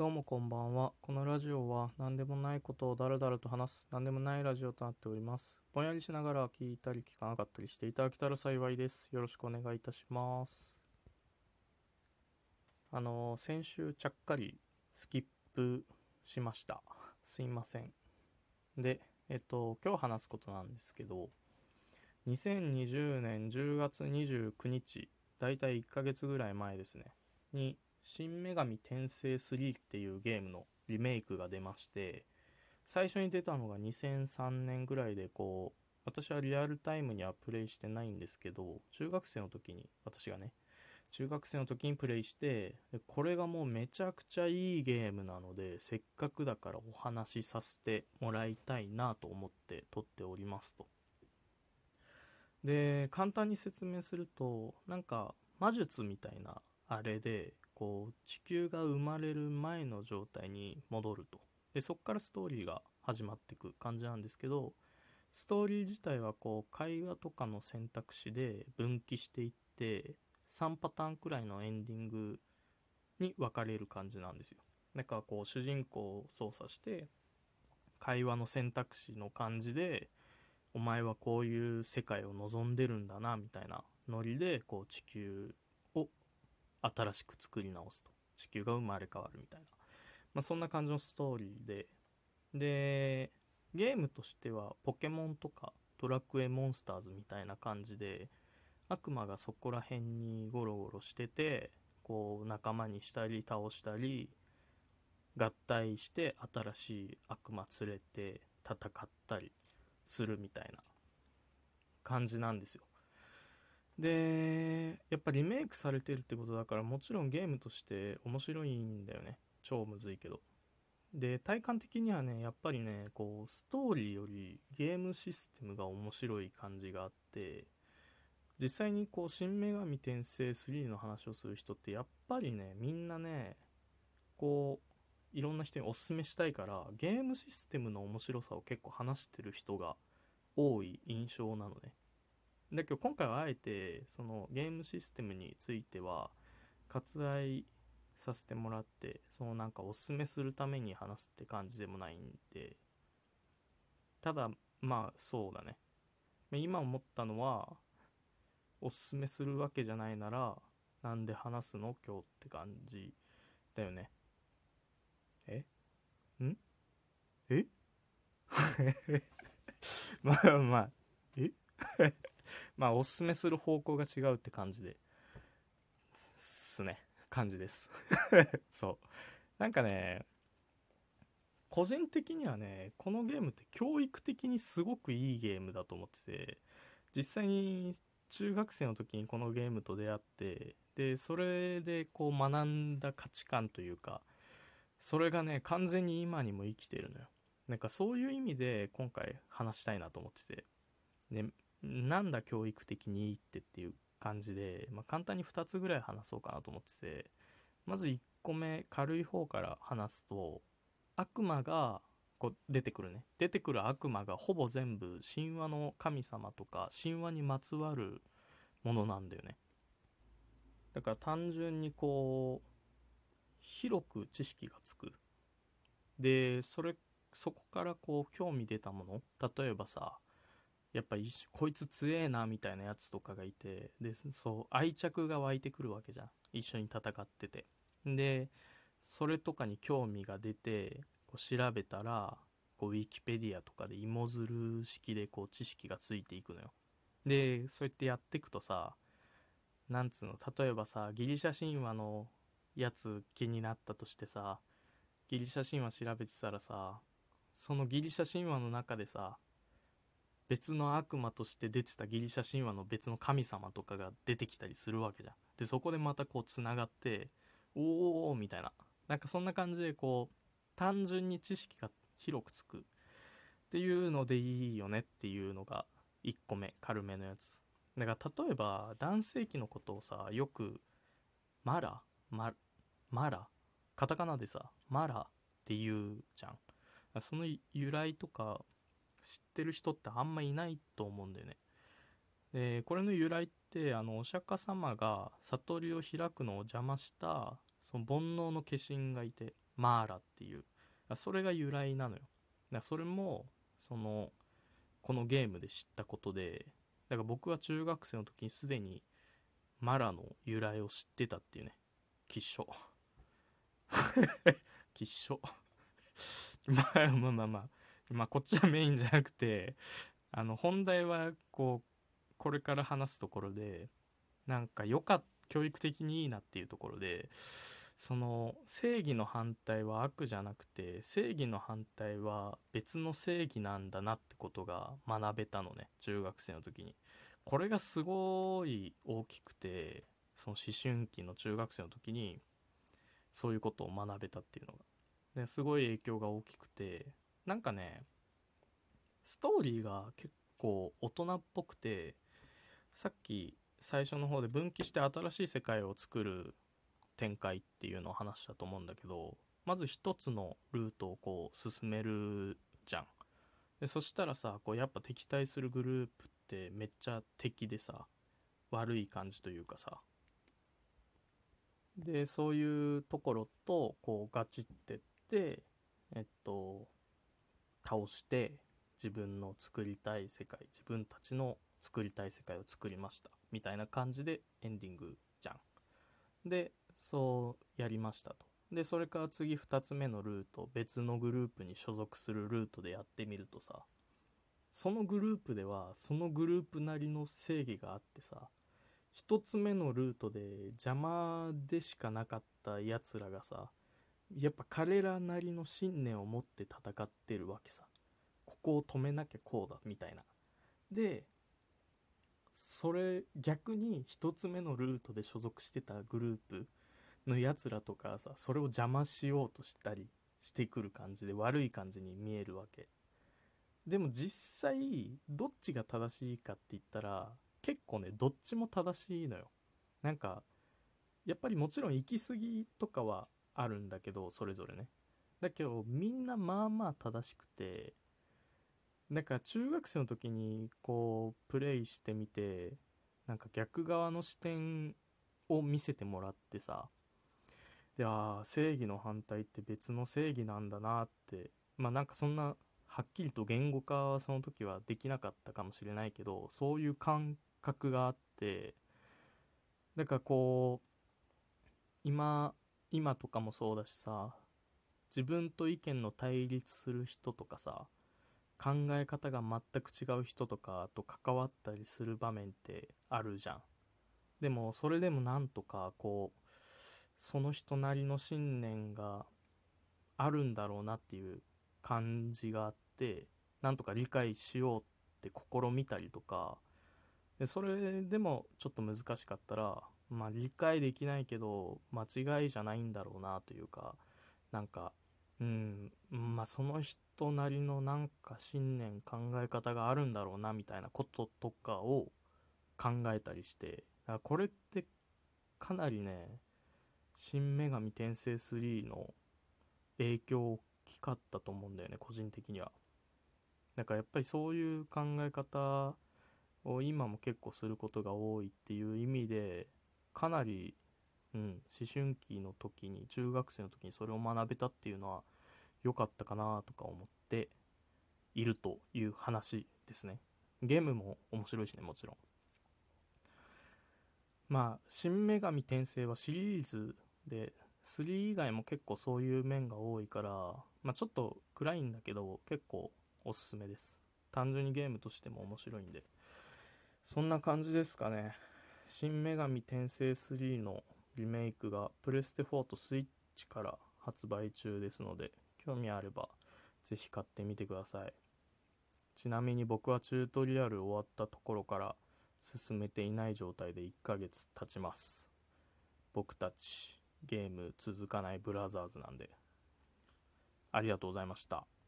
どうもこんばんは。このラジオは何でもないことをだらだらと話す何でもないラジオとなっております。ぼんやりしながら聞いたり聞かなかったりしていただけたら幸いです。よろしくお願いいたします。あの、先週ちゃっかりスキップしました。すいません。で、えっと、今日話すことなんですけど、2020年10月29日、だいたい1ヶ月ぐらい前ですね、に、新女神転生3っていうゲームのリメイクが出まして、最初に出たのが2003年ぐらいで、こう、私はリアルタイムにはプレイしてないんですけど、中学生の時に、私がね、中学生の時にプレイして、これがもうめちゃくちゃいいゲームなので、せっかくだからお話しさせてもらいたいなと思って撮っておりますと。で、簡単に説明すると、なんか魔術みたいなあれで、こう地球が生まれる前の状態に戻ると。で、そこからストーリーが始まっていく感じなんですけど、ストーリー自体はこう会話とかの選択肢で分岐していって、3パターンくらいのエンディングに分かれる感じなんですよ。だからこう主人公を操作して、会話の選択肢の感じで、お前はこういう世界を望んでるんだな、みたいなノリで、こう地球新しく作り直すと。地球が生まれ変わるみたいな。まあそんな感じのストーリーで、で、ゲームとしてはポケモンとかドラクエモンスターズみたいな感じで、悪魔がそこら辺にゴロゴロしてて、こう仲間にしたり倒したり、合体して新しい悪魔連れて戦ったりするみたいな感じなんですよ。で、やっぱリメイクされてるってことだからもちろんゲームとして面白いんだよね。超むずいけど。で、体感的にはね、やっぱりね、こう、ストーリーよりゲームシステムが面白い感じがあって、実際にこう、新女神転生3の話をする人ってやっぱりね、みんなね、こう、いろんな人におすすめしたいから、ゲームシステムの面白さを結構話してる人が多い印象なのね。だけど今回はあえて、そのゲームシステムについては、割愛させてもらって、そのなんかおすすめするために話すって感じでもないんで、ただ、まあそうだね。今思ったのは、おすすめするわけじゃないなら、なんで話すの今日って感じだよね。え？ん？え？まあまあ、え？まあおすすめする方向が違うって感じで、すね。感じです。そう。なんかね、個人的にはね、このゲームって教育的にすごくいいゲームだと思ってて、実際に中学生の時にこのゲームと出会って、で、それでこう学んだ価値観というか、それがね、完全に今にも生きてるのよ。なんかそういう意味で今回話したいなと思ってて。で、なんだ教育的にいってっていう感じで、まあ、簡単に2つぐらい話そうかなと思ってて、まず1個目、軽い方から話すと、悪魔がこう出てくるね。出てくる悪魔がほぼ全部神話の神様とか神話にまつわるものなんだよね。だから単純にこう、広く知識がつく。で、それ、そこからこう興味出たもの例えばさ、やっぱこいつ強えなみたいなやつとかがいてでそう愛着が湧いてくるわけじゃん。一緒に戦ってて。でそれとかに興味が出てこう調べたらこうウィキペディアとかで芋づる式でこう知識がついていくのよ。でそうやってやっていくとさなんつうの例えばさギリシャ神話のやつ気になったとしてさギリシャ神話調べてたらさそのギリシャ神話の中でさ別の悪魔として出てたギリシャ神話の別の神様とかが出てきたりするわけじゃん。で、そこでまたこう繋がって、おーみたいな。なんかそんな感じでこう、単純に知識が広くつくっていうのでいいよねっていうのが1個目、軽めのやつ。だから例えば男性器のことをさ、よく、マラママラカタカナでさ、マラって言うじゃん。その由来とかってる人ってあんまいないと思うんだよね。で、これの由来って、あの、お釈迦様が悟りを開くのを邪魔した、その煩悩の化身がいてマーラっていうそれが由来なのよ。だそれもそのこのゲームで知ったことでだから僕は中学生の時にすでにマラの由来を知ってたっていうね。吉祥吉祥まあまあまあまあ。まあこっちはメインじゃなくてあの本題はこうこれから話すところでなんかよかっ教育的にいいなっていうところでその正義の反対は悪じゃなくて正義の反対は別の正義なんだなってことが学べたのね中学生の時に。これがすごい大きくてその思春期の中学生の時にそういうことを学べたっていうのが。ですごい影響が大きくてなんかねストーリーが結構大人っぽくてさっき最初の方で分岐して新しい世界を作る展開っていうのを話したと思うんだけどまず一つのルートをこう進めるじゃん。でそしたらさこうやっぱ敵対するグループってめっちゃ敵でさ悪い感じというかさ。でそういうところとこうガチってってえっと倒して自分の作りたい世界自分たちの作りたい世界を作りましたみたいな感じでエンディングじゃん。でそうやりましたと。でそれから次2つ目のルート別のグループに所属するルートでやってみるとさそのグループではそのグループなりの正義があってさ1つ目のルートで邪魔でしかなかったやつらがさやっぱ彼らなりの信念を持って戦ってるわけさ。ここを止めなきゃこうだみたいな。でそれ逆に1つ目のルートで所属してたグループのやつらとかさそれを邪魔しようとしたりしてくる感じで悪い感じに見えるわけ。でも実際どっちが正しいかって言ったら結構ねどっちも正しいのよ。なんかやっぱりもちろん行き過ぎとかはあるんだけどそれぞれね。だけどみんなまあまあ正しくてだか中学生の時にこうプレイしてみてなんか逆側の視点を見せてもらってさであ正義の反対って別の正義なんだなってまあなんかそんなはっきりと言語化はその時はできなかったかもしれないけどそういう感覚があってだかこう今今とかもそうだしさ自分と意見の対立する人とかさ考え方が全く違う人とかと関わったりする場面ってあるじゃん。でもそれでもなんとかこうその人なりの信念があるんだろうなっていう感じがあってなんとか理解しようって試みたりとかでそれでもちょっと難しかったらまあ理解できないけど間違いじゃないんだろうなというかなんかうんまあその人なりのなんか信念考え方があるんだろうなみたいなこととかを考えたりしてだからこれってかなりね「新女神転生3」の影響大きかったと思うんだよね個人的には。だからやっぱりそういう考え方を今も結構することが多いっていう意味でかなりうん、思春期の時に中学生の時にそれを学べたっていうのは良かったかなとか思っているという話ですね。ゲームも面白いしねもちろん。まあ「新女神転生」はシリーズで3以外も結構そういう面が多いから、まあ、ちょっと暗いんだけど結構おすすめです。単純にゲームとしても面白いんで。そんな感じですかね。新女神転生3のリメイクがプレステ4とスイッチから発売中ですので興味あればぜひ買ってみてください。ちなみに僕はチュートリアル終わったところから進めていない状態で1ヶ月経ちます。僕たちゲーム続かないブラザーズなんで。ありがとうございました。